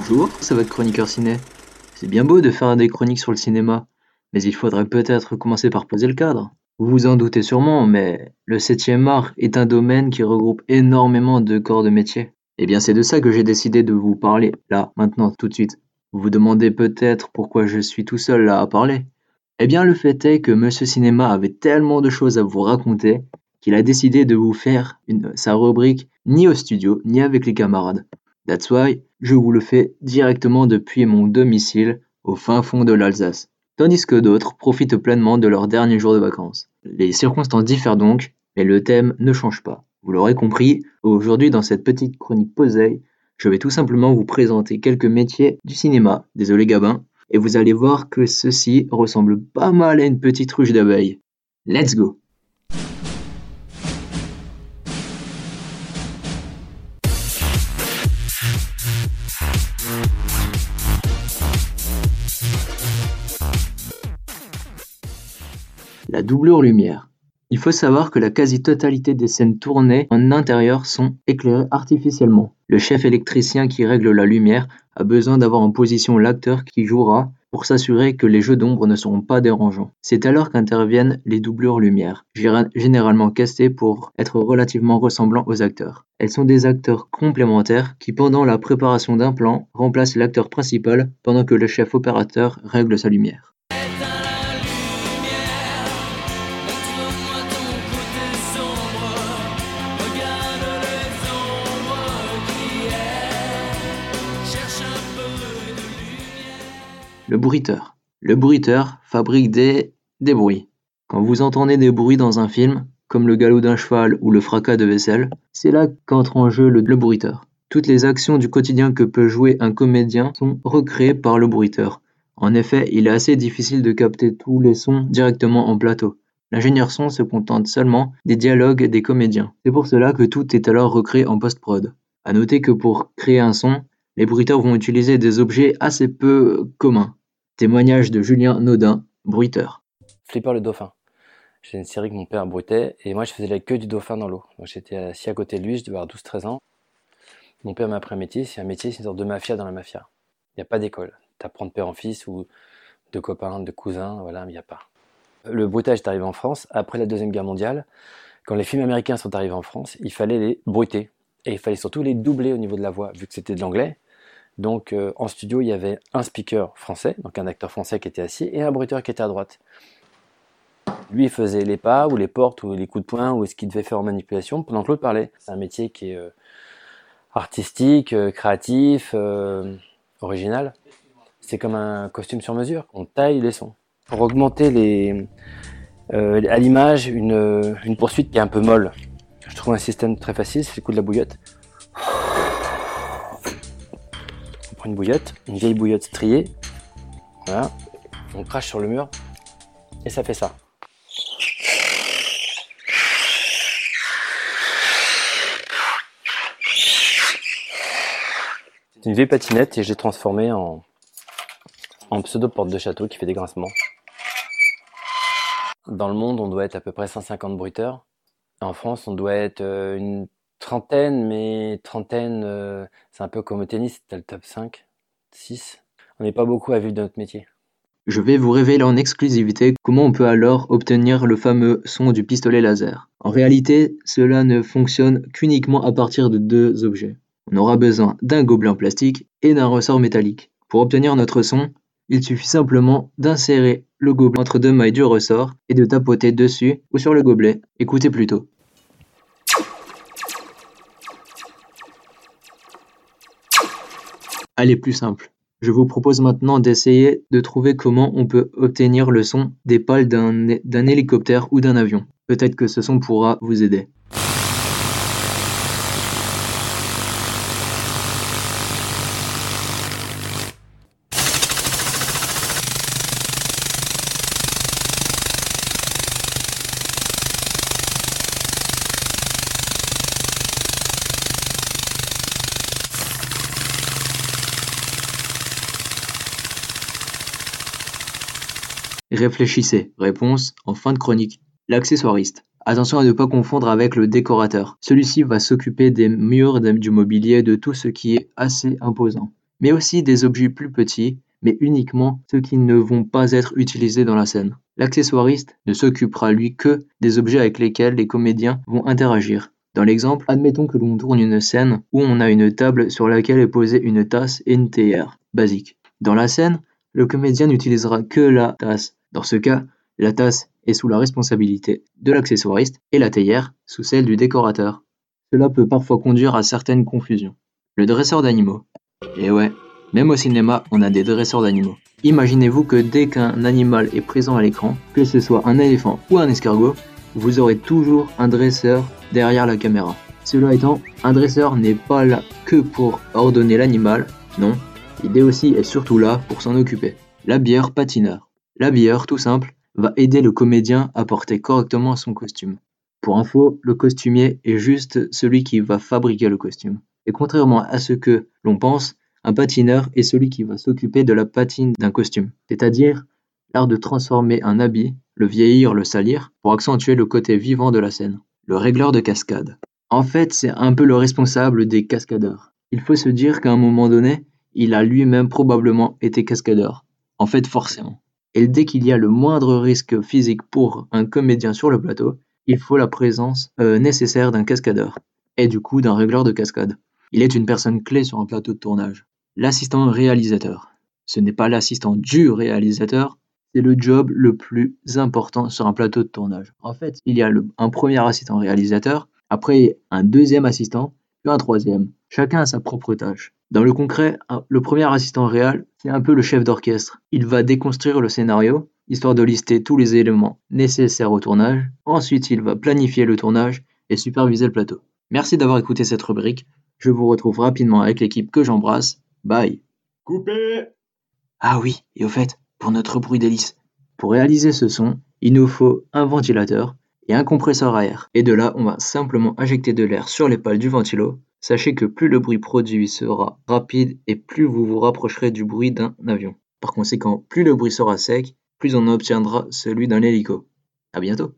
Bonjour, c'est votre chroniqueur ciné. C'est bien beau de faire des chroniques sur le cinéma, mais il faudrait peut-être commencer par poser le cadre. Vous vous en doutez sûrement, mais le 7e art est un domaine qui regroupe énormément de corps de métier. Eh bien c'est de ça que j'ai décidé de vous parler, là, maintenant, tout de suite. Vous vous demandez peut-être pourquoi je suis tout seul là à parler. Eh bien le fait est que Monsieur Cinéma avait tellement de choses à vous raconter qu'il a décidé de vous faire une, sa rubrique ni au studio ni avec les camarades. That's why je vous le fais directement depuis mon domicile au fin fond de l'Alsace. Tandis que d'autres profitent pleinement de leur dernier jour de vacances. Les circonstances diffèrent donc, mais le thème ne change pas. Vous l'aurez compris, aujourd'hui dans cette petite chronique posée, je vais tout simplement vous présenter quelques métiers du cinéma, désolé Gabin, et vous allez voir que ceci ressemble pas mal à une petite ruche d'abeilles. Let's go La doublure lumière. Il faut savoir que la quasi-totalité des scènes tournées en intérieur sont éclairées artificiellement. Le chef électricien qui règle la lumière a besoin d'avoir en position l'acteur qui jouera pour s'assurer que les jeux d'ombre ne seront pas dérangeants. C'est alors qu'interviennent les doublures lumière, généralement castées pour être relativement ressemblants aux acteurs. Elles sont des acteurs complémentaires qui pendant la préparation d'un plan remplacent l'acteur principal pendant que le chef opérateur règle sa lumière. Le bruiteur. Le bruiteur fabrique des, des bruits. Quand vous entendez des bruits dans un film, comme le galop d'un cheval ou le fracas de vaisselle, c'est là qu'entre en jeu le, le bruiteur. Toutes les actions du quotidien que peut jouer un comédien sont recréées par le bruiteur. En effet, il est assez difficile de capter tous les sons directement en plateau. L'ingénieur son se contente seulement des dialogues des comédiens. C'est pour cela que tout est alors recréé en post-prod. À noter que pour créer un son, les bruiteurs vont utiliser des objets assez peu communs. Témoignage de Julien Naudin, bruiteur. Flipper le dauphin. J'ai une série que mon père bruitait et moi je faisais la queue du dauphin dans l'eau. Donc j'étais assis à côté de lui, je devais avoir 12-13 ans. Mon père m'a appris un métier, c'est un métier, c'est une sorte de mafia dans la mafia. Il n'y a pas d'école. T'apprends de père en fils ou de copains, de cousins, voilà, mais il n'y a pas. Le bruitage est arrivé en France après la Deuxième Guerre mondiale. Quand les films américains sont arrivés en France, il fallait les bruiter. Et il fallait surtout les doubler au niveau de la voix, vu que c'était de l'anglais. Donc euh, en studio, il y avait un speaker français, donc un acteur français qui était assis, et un bruiteur qui était à droite. Lui faisait les pas, ou les portes, ou les coups de poing, ou ce qu'il devait faire en manipulation, pendant que l'autre parlait. C'est un métier qui est euh, artistique, euh, créatif, original. C'est comme un costume sur mesure. On taille les sons. Pour augmenter les, à l'image une poursuite qui est un peu molle, je trouve un système très facile, c'est le coup de la bouillotte. Une bouillotte, une vieille bouillotte striée. Voilà. On crache sur le mur et ça fait ça. C'est une vieille patinette et je l'ai transformée en, en pseudo porte de château qui fait des grincements. Dans le monde, on doit être à peu près 150 bruiteurs. En France, on doit être euh, une trentaine, mais trentaine, euh, c'est un peu comme au tennis, t'as le top 5, 6. On n'est pas beaucoup à vivre de notre métier. Je vais vous révéler en exclusivité comment on peut alors obtenir le fameux son du pistolet laser. En réalité, cela ne fonctionne qu'uniquement à partir de deux objets. On aura besoin d'un gobelet en plastique et d'un ressort métallique. Pour obtenir notre son, il suffit simplement d'insérer le gobelet entre deux mailles du ressort et de tapoter dessus ou sur le gobelet. Écoutez plutôt. Allez plus simple. Je vous propose maintenant d'essayer de trouver comment on peut obtenir le son des pales d'un hélicoptère ou d'un avion. Peut-être que ce son pourra vous aider. Réfléchissez. Réponse en fin de chronique. L'accessoiriste. Attention à ne pas confondre avec le décorateur. Celui-ci va s'occuper des murs, du mobilier, de tout ce qui est assez imposant. mais aussi des objets plus petits, mais uniquement ceux qui ne vont pas être utilisés dans la scène. L'accessoiriste ne s'occupera lui que des objets avec lesquels les comédiens vont interagir. Dans l'exemple, admettons que l'on tourne une scène où on a une table sur laquelle est posée une tasse et une théière, basique. Dans la scène, le comédien n'utilisera que la tasse. Dans ce cas, la tasse est sous la responsabilité de l'accessoiriste et la théière sous celle du décorateur. Cela peut parfois conduire à certaines confusions. Le dresseur d'animaux. Et ouais, même au cinéma, on a des dresseurs d'animaux. Imaginez-vous que dès qu'un animal est présent à l'écran, que ce soit un éléphant ou un escargot, vous aurez toujours un dresseur derrière la caméra. Cela étant, un dresseur n'est pas là que pour ordonner l'animal, non, il est aussi et surtout là pour s'en occuper. L'habilleur patineur. L'habilleur, tout simple, va aider le comédien à porter correctement son costume. Pour info, le costumier est juste celui qui va fabriquer le costume. Et contrairement à ce que l'on pense, un patineur est celui qui va s'occuper de la patine d'un costume, c'est-à-dire l'art de transformer un habit, le vieillir, le salir, pour accentuer le côté vivant de la scène. Le régleur de cascade. En fait, c'est un peu le responsable des cascadeurs. Il faut se dire qu'à un moment donné, il a lui-même probablement été cascadeur. En fait, forcément. Et dès qu'il y a le moindre risque physique pour un comédien sur le plateau, il faut la présence euh, nécessaire d'un cascadeur, et du coup d'un régleur de cascade. Il est une personne clé sur un plateau de tournage. L'assistant réalisateur. Ce n'est pas l'assistant du réalisateur, c'est le job le plus important sur un plateau de tournage. En fait, il y a un premier assistant réalisateur, après un deuxième assistant, puis un troisième. Chacun a sa propre tâche. Dans le concret, le premier assistant réel, c'est un peu le chef d'orchestre. Il va déconstruire le scénario, histoire de lister tous les éléments nécessaires au tournage. Ensuite, il va planifier le tournage et superviser le plateau. Merci d'avoir écouté cette rubrique. Je vous retrouve rapidement avec l'équipe que j'embrasse. Bye. Coupé Ah oui, et au fait, pour notre bruit d'hélice, pour réaliser ce son, il nous faut un ventilateur et un compresseur à air. Et de là, on va simplement injecter de l'air sur les pales du ventilo. Sachez que plus le bruit produit sera rapide et plus vous vous rapprocherez du bruit d'un avion. Par conséquent, plus le bruit sera sec, plus on obtiendra celui d'un hélico. À bientôt